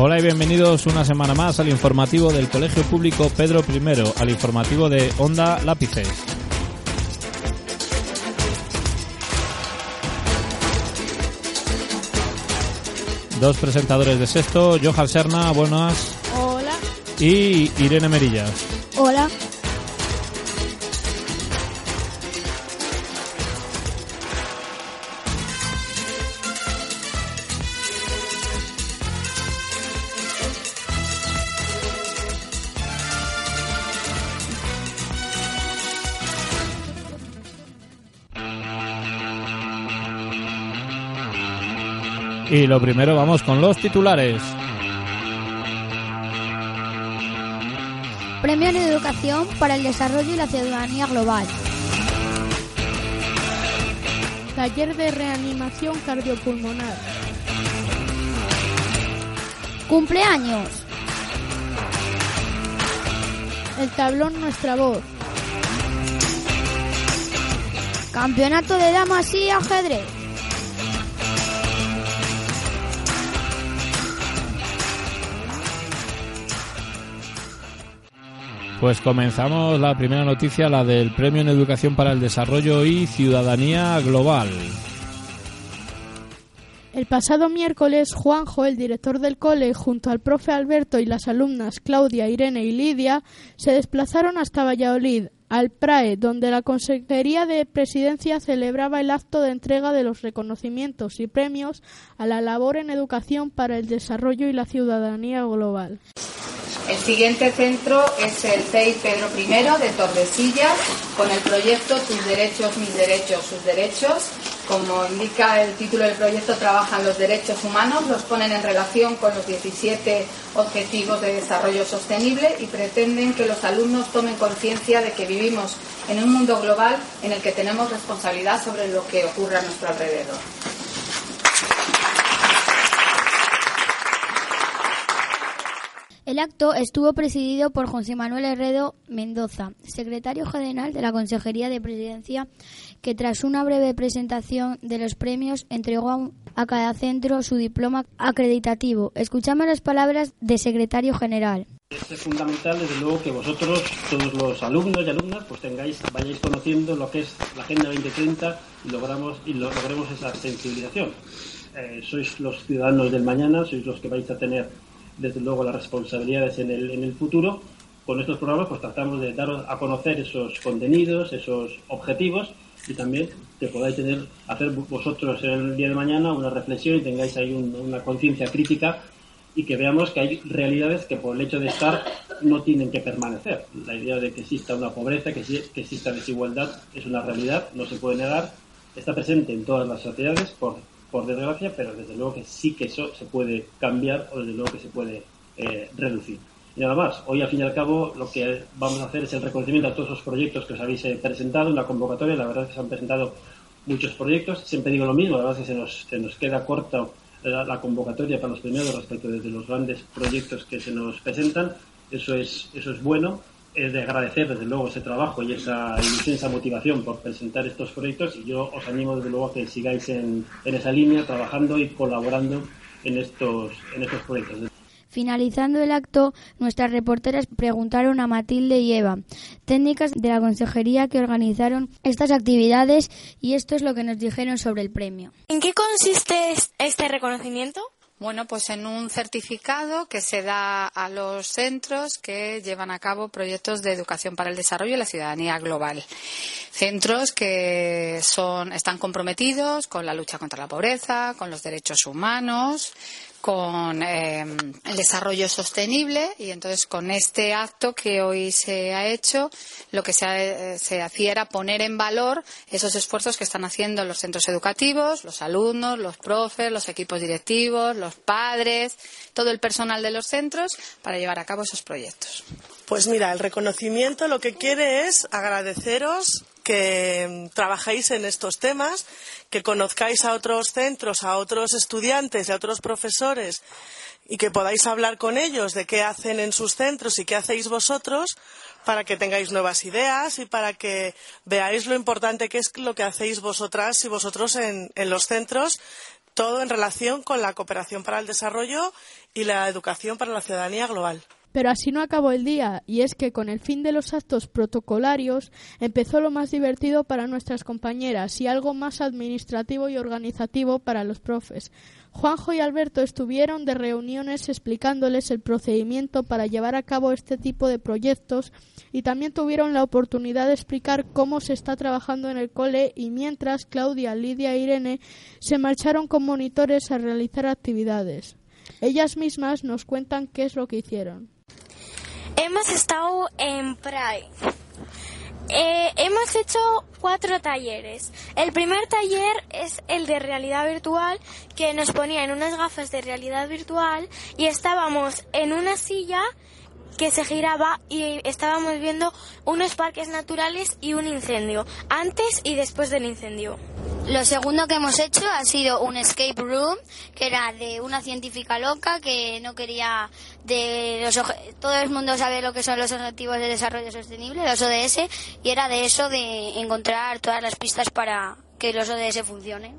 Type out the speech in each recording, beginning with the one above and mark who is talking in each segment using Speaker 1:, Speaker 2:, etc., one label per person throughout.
Speaker 1: Hola y bienvenidos una semana más al informativo del Colegio Público Pedro I, al informativo de Onda Lápices. Dos presentadores de sexto, Johan Serna, buenas.
Speaker 2: Hola.
Speaker 1: Y Irene Merillas.
Speaker 2: Hola.
Speaker 1: Y lo primero vamos con los titulares.
Speaker 2: Premio en Educación para el Desarrollo y la Ciudadanía Global.
Speaker 3: Taller de reanimación cardiopulmonar.
Speaker 2: Cumpleaños.
Speaker 3: El tablón Nuestra Voz.
Speaker 2: Campeonato de Damas y Ajedrez.
Speaker 1: Pues comenzamos la primera noticia, la del Premio en Educación para el Desarrollo y Ciudadanía Global.
Speaker 3: El pasado miércoles, Juanjo, el director del cole, junto al profe Alberto y las alumnas Claudia, Irene y Lidia, se desplazaron hasta Valladolid, al PRAE, donde la Consejería de Presidencia celebraba el acto de entrega de los reconocimientos y premios a la labor en educación para el desarrollo y la ciudadanía global.
Speaker 4: El siguiente centro es el CEI Pedro I de Tordesillas, con el proyecto Tus derechos, mis derechos, sus derechos. Como indica el título del proyecto, trabajan los derechos humanos, los ponen en relación con los 17 Objetivos de Desarrollo Sostenible y pretenden que los alumnos tomen conciencia de que vivimos en un mundo global en el que tenemos responsabilidad sobre lo que ocurre a nuestro alrededor.
Speaker 2: El acto estuvo presidido por José Manuel Herredo Mendoza, secretario general de la Consejería de Presidencia, que tras una breve presentación de los premios entregó a cada centro su diploma acreditativo. Escuchamos las palabras del secretario general.
Speaker 5: Es fundamental, desde luego, que vosotros, todos los alumnos y alumnas, pues tengáis, vayáis conociendo lo que es la Agenda 2030 y logramos y logremos esa sensibilización. Eh, sois los ciudadanos del mañana, sois los que vais a tener desde luego las responsabilidades en el, en el futuro. Con estos programas pues tratamos de daros a conocer esos contenidos, esos objetivos y también que podáis tener, hacer vosotros el día de mañana una reflexión y tengáis ahí una conciencia crítica y que veamos que hay realidades que por el hecho de estar no tienen que permanecer. La idea de que exista una pobreza, que, que exista desigualdad, es una realidad, no se puede negar, está presente en todas las sociedades por por desgracia, pero desde luego que sí que eso se puede cambiar o desde luego que se puede eh, reducir. Y nada más, hoy al fin y al cabo lo que vamos a hacer es el reconocimiento a todos los proyectos que os habéis eh, presentado en la convocatoria. La verdad es que se han presentado muchos proyectos. Siempre digo lo mismo, la verdad es que se nos, se nos queda corta la, convocatoria para los primeros respecto de los grandes proyectos que se nos presentan. Eso es, eso es bueno es de agradecer desde luego ese trabajo y esa esa motivación por presentar estos proyectos y yo os animo desde luego a que sigáis en, en esa línea trabajando y colaborando en estos, en estos proyectos.
Speaker 2: Finalizando el acto, nuestras reporteras preguntaron a Matilde y Eva, técnicas de la consejería que organizaron estas actividades, y esto es lo que nos dijeron sobre el premio.
Speaker 6: ¿En qué consiste este reconocimiento?
Speaker 4: Bueno, pues en un certificado que se da a los centros que llevan a cabo proyectos de educación para el desarrollo y la ciudadanía global. Centros que son, están comprometidos con la lucha contra la pobreza, con los derechos humanos, con em, el desarrollo sostenible y entonces con este acto que hoy se ha hecho lo que se, se, hacía era poner en valor esos esfuerzos que están haciendo los centros educativos, los alumnos, los profes, los equipos directivos, los padres, todo el personal de los centros para llevar a cabo esos proyectos.
Speaker 7: Pues mira, el reconocimiento lo que quiere es agradeceros que trabajéis en estos temas, que conozcáis a otros centros, a otros estudiantes y a otros profesores y que podáis hablar con ellos de qué hacen en sus centros y qué hacéis vosotros para que tengáis nuevas ideas y para que veáis lo importante que es lo que hacéis vosotras y vosotros en, en los centros todo en relación con la cooperación para el desarrollo y la educación para la ciudadanía global.
Speaker 3: Pero así no acabó el día, y es que con el fin de los actos protocolarios empezó lo más divertido para nuestras compañeras y algo más administrativo y organizativo para los profes. Juanjo y Alberto estuvieron de reuniones explicándoles el procedimiento para llevar a cabo este tipo de proyectos y también tuvieron la oportunidad de explicar cómo se está trabajando en el cole y mientras Claudia, Lidia e Irene se marcharon con monitores a realizar actividades. Ellas mismas nos cuentan qué es lo que hicieron.
Speaker 6: Hemos estado en Pride. Eh, hemos hecho cuatro talleres. El primer taller es el de realidad virtual, que nos ponían unas gafas de realidad virtual y estábamos en una silla que se giraba y estábamos viendo unos parques naturales y un incendio, antes y después del incendio.
Speaker 2: Lo segundo que hemos hecho ha sido un escape room, que era de una científica loca que no quería de los todo el mundo sabe lo que son los objetivos de desarrollo sostenible, los ODS, y era de eso de encontrar todas las pistas para que los ODS funcionen.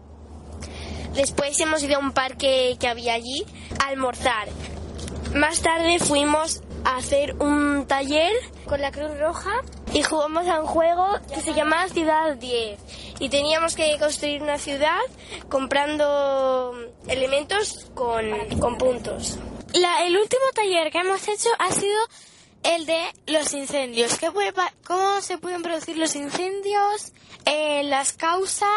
Speaker 6: Después hemos ido a un parque que había allí a almorzar. Más tarde fuimos a hacer un taller con la Cruz Roja y jugamos a un juego que se llama Ciudad 10 y teníamos que construir una ciudad comprando elementos con, con puntos. el último taller que hemos hecho ha sido el de los incendios. ¿Qué puede, ¿Cómo se pueden producir los incendios? Eh, las causas.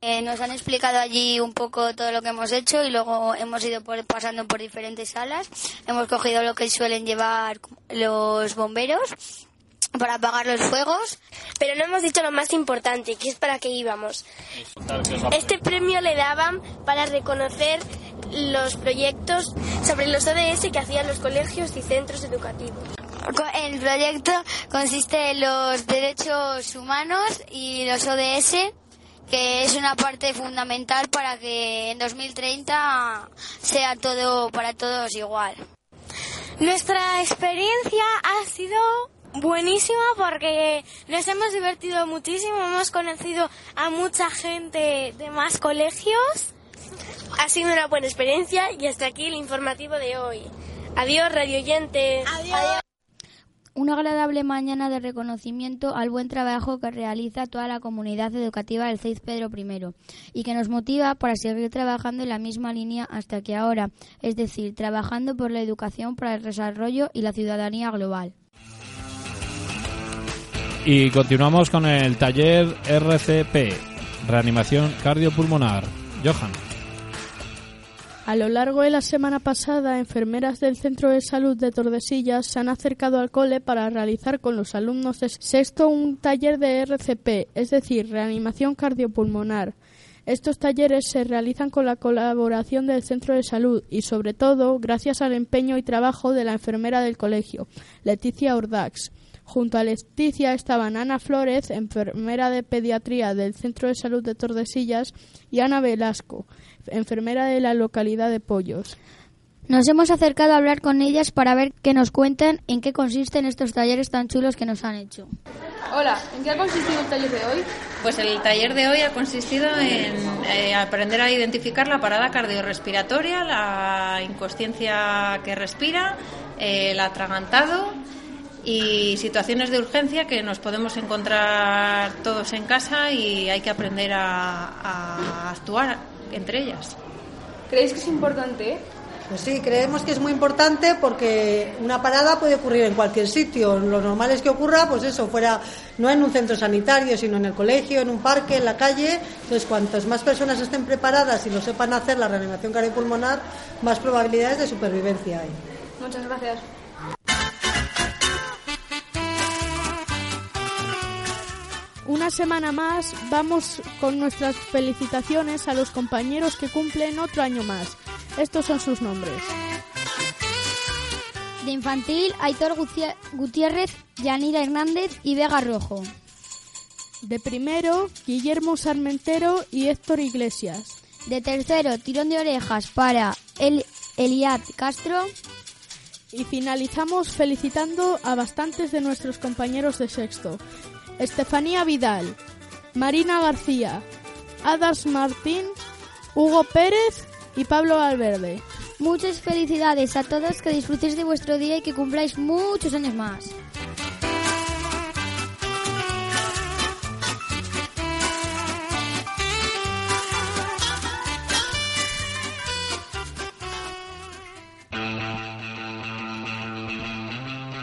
Speaker 2: Eh, nos han explicado allí un poco todo lo que hemos hecho y luego hemos ido pasando por diferentes salas. Hemos cogido lo que suelen llevar los bomberos para apagar los fuegos.
Speaker 6: Pero no hemos dicho lo más importante, que es para qué íbamos. Este premio le daban para reconocer los proyectos sobre los ODS que hacían los colegios y centros educativos.
Speaker 2: El proyecto consiste en los derechos humanos y los ODS, que es una parte fundamental para que en 2030 sea todo para todos igual.
Speaker 6: Nuestra experiencia ha sido buenísima porque nos hemos divertido muchísimo, hemos conocido a mucha gente de más colegios. Ha sido una buena experiencia y hasta aquí el informativo de hoy. Adiós, radio oyente.
Speaker 2: Adiós. Una agradable mañana de reconocimiento al buen trabajo que realiza toda la comunidad educativa del 6 Pedro I y que nos motiva para seguir trabajando en la misma línea hasta que ahora, es decir, trabajando por la educación para el desarrollo y la ciudadanía global.
Speaker 1: Y continuamos con el taller RCP, reanimación cardiopulmonar. Johan.
Speaker 3: A lo largo de la semana pasada, enfermeras del Centro de Salud de Tordesillas se han acercado al cole para realizar con los alumnos de sexto un taller de RCP, es decir, reanimación cardiopulmonar. Estos talleres se realizan con la colaboración del centro de salud y, sobre todo, gracias al empeño y trabajo de la enfermera del colegio, Leticia Ordax. Junto a Leticia estaban Ana Flores, enfermera de pediatría del Centro de Salud de Tordesillas, y Ana Velasco, enfermera de la localidad de Pollos.
Speaker 2: Nos hemos acercado a hablar con ellas para ver que nos cuenten en qué consisten estos talleres tan chulos que nos han hecho.
Speaker 8: Hola, ¿en qué ha consistido el taller de hoy?
Speaker 9: Pues el taller de hoy ha consistido en eh, aprender a identificar la parada cardiorrespiratoria, la inconsciencia que respira, el atragantado y situaciones de urgencia que nos podemos encontrar todos en casa y hay que aprender a, actuar entre ellas.
Speaker 8: ¿Creéis que es importante?
Speaker 10: Pues sí, creemos que es muy importante porque una parada puede ocurrir en cualquier sitio. Lo normal es que ocurra, pues eso, fuera no en un centro sanitario, sino en el colegio, en un parque, en la calle. Entonces, cuantas más personas estén preparadas y lo sepan hacer la reanimación cardiopulmonar, más probabilidades de supervivencia hay.
Speaker 8: Muchas gracias.
Speaker 3: Una semana más vamos con nuestras felicitaciones a los compañeros que cumplen otro año más. Estos son sus nombres.
Speaker 2: De infantil, Aitor Gutiérrez, Yanira Hernández y Vega Rojo.
Speaker 3: De primero, Guillermo Sarmentero y Héctor Iglesias.
Speaker 2: De tercero, tirón de orejas para El Eliad Castro.
Speaker 3: Y finalizamos felicitando a bastantes de nuestros compañeros de sexto. Estefanía Vidal, Marina García, Adas Martín, Hugo Pérez y Pablo Valverde.
Speaker 2: Muchas felicidades a todos, que disfrutéis de vuestro día y que cumpláis muchos años más.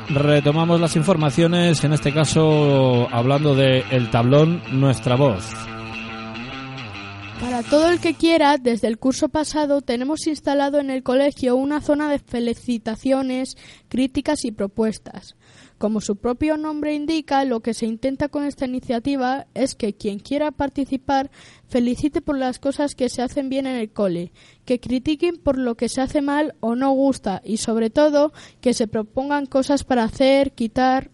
Speaker 1: Retomamos las informaciones, en este caso hablando de el tablón Nuestra Voz.
Speaker 3: Para todo el que quiera, desde el curso pasado tenemos instalado en el colegio una zona de felicitaciones, críticas y propuestas. Como su propio nombre indica, lo que se intenta con esta iniciativa es que quien quiera participar felicite por las cosas que se hacen bien en el cole, que critiquen por lo que se hace mal o no gusta y sobre todo que se propongan cosas para hacer, quitar,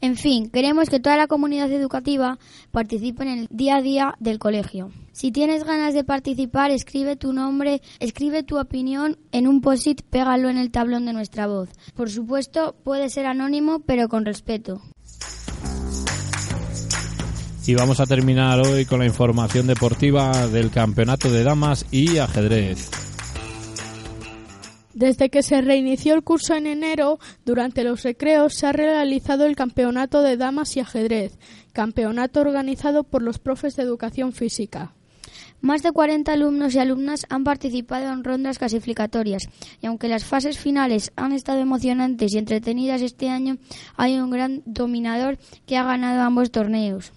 Speaker 2: En fin, queremos que toda la comunidad educativa participe en el día a día del colegio. Si tienes ganas de participar, escribe tu nombre, escribe tu opinión en un post-it, pégalo en el tablón de nuestra voz. Por supuesto, puede ser anónimo, pero con respeto.
Speaker 1: Y vamos a terminar hoy con la información deportiva del campeonato de damas y ajedrez.
Speaker 3: Desde que se reinició el curso en enero, durante los recreos se ha realizado el Campeonato de Damas y Ajedrez, campeonato organizado por los profes de educación física.
Speaker 2: Más de 40 alumnos y alumnas han participado en rondas clasificatorias y aunque las fases finales han estado emocionantes y entretenidas este año, hay un gran dominador que ha ganado ambos torneos.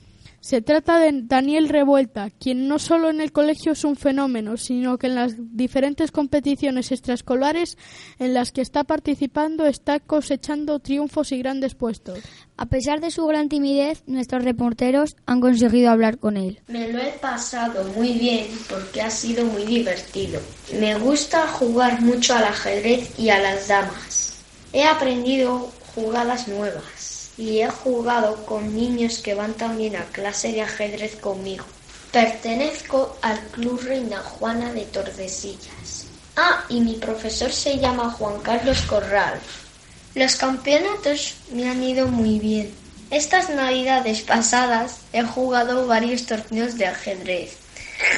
Speaker 3: Se trata de Daniel Revuelta, quien no solo en el colegio es un fenómeno, sino que en las diferentes competiciones extraescolares en las que está participando está cosechando triunfos y grandes puestos.
Speaker 2: A pesar de su gran timidez, nuestros reporteros han conseguido hablar con él.
Speaker 11: Me lo he pasado muy bien porque ha sido muy divertido. Me gusta jugar mucho al ajedrez y a las damas. He aprendido jugadas nuevas y he jugado con niños que van también a clase de ajedrez conmigo. Pertenezco al Club Reina Juana de Tordesillas. Ah, y mi profesor se llama Juan Carlos Corral. Los campeonatos me han ido muy bien. Estas navidades pasadas he jugado varios torneos de ajedrez.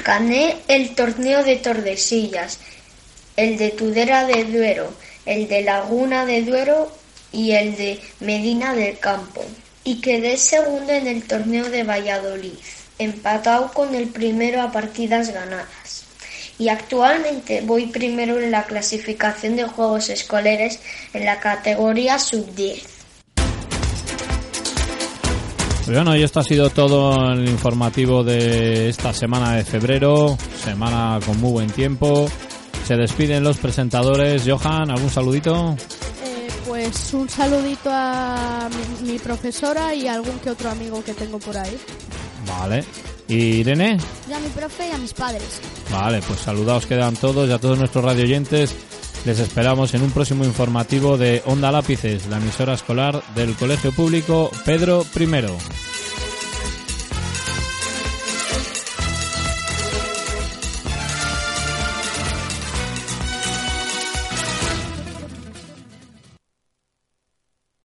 Speaker 11: Gané el torneo de Tordesillas, el de Tudera de Duero, el de Laguna de Duero y el de Medina del Campo. Y quedé segundo en el torneo de Valladolid, empatado con el primero a partidas ganadas. Y actualmente voy primero en la clasificación de juegos escolares en la categoría sub-10.
Speaker 1: Pues bueno, y esto ha sido todo el informativo de esta semana de febrero, semana con muy buen tiempo. Se despiden los presentadores. Johan, ¿algún saludito?
Speaker 3: Pues un saludito a mi, mi profesora y a algún que otro amigo que tengo por ahí.
Speaker 1: Vale. ¿Y Irene?
Speaker 2: Y a mi profe y a mis padres.
Speaker 1: Vale, pues saludados quedan todos y a todos nuestros radioyentes. Les esperamos en un próximo informativo de Onda Lápices, la emisora escolar del Colegio Público Pedro I.